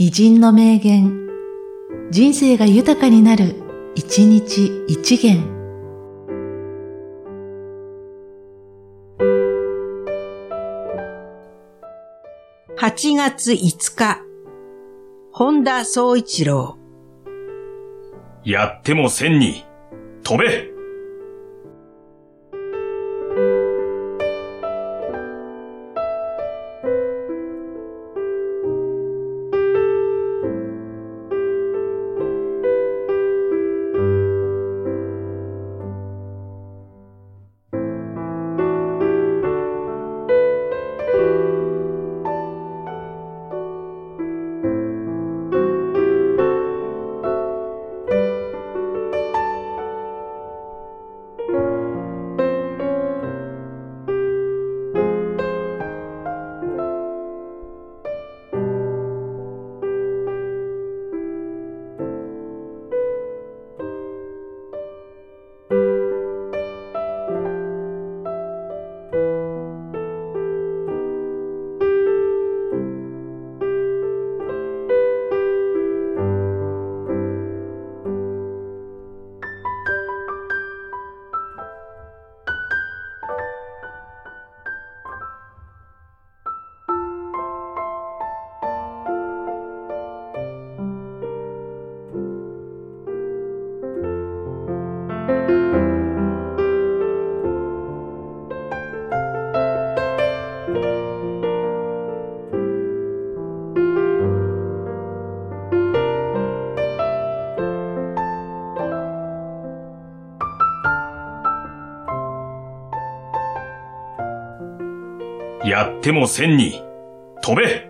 偉人の名言、人生が豊かになる、一日一元。8月5日、本田宗一郎。やっても千に、飛べやっても千に、飛べ。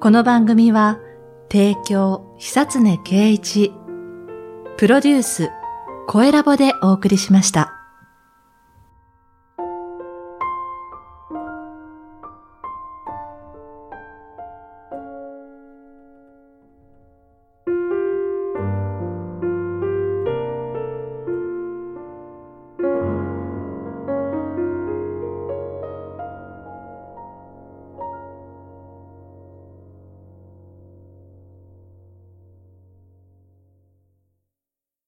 この番組は、提供、久常圭一、プロデュース、声ラボでお送りしました。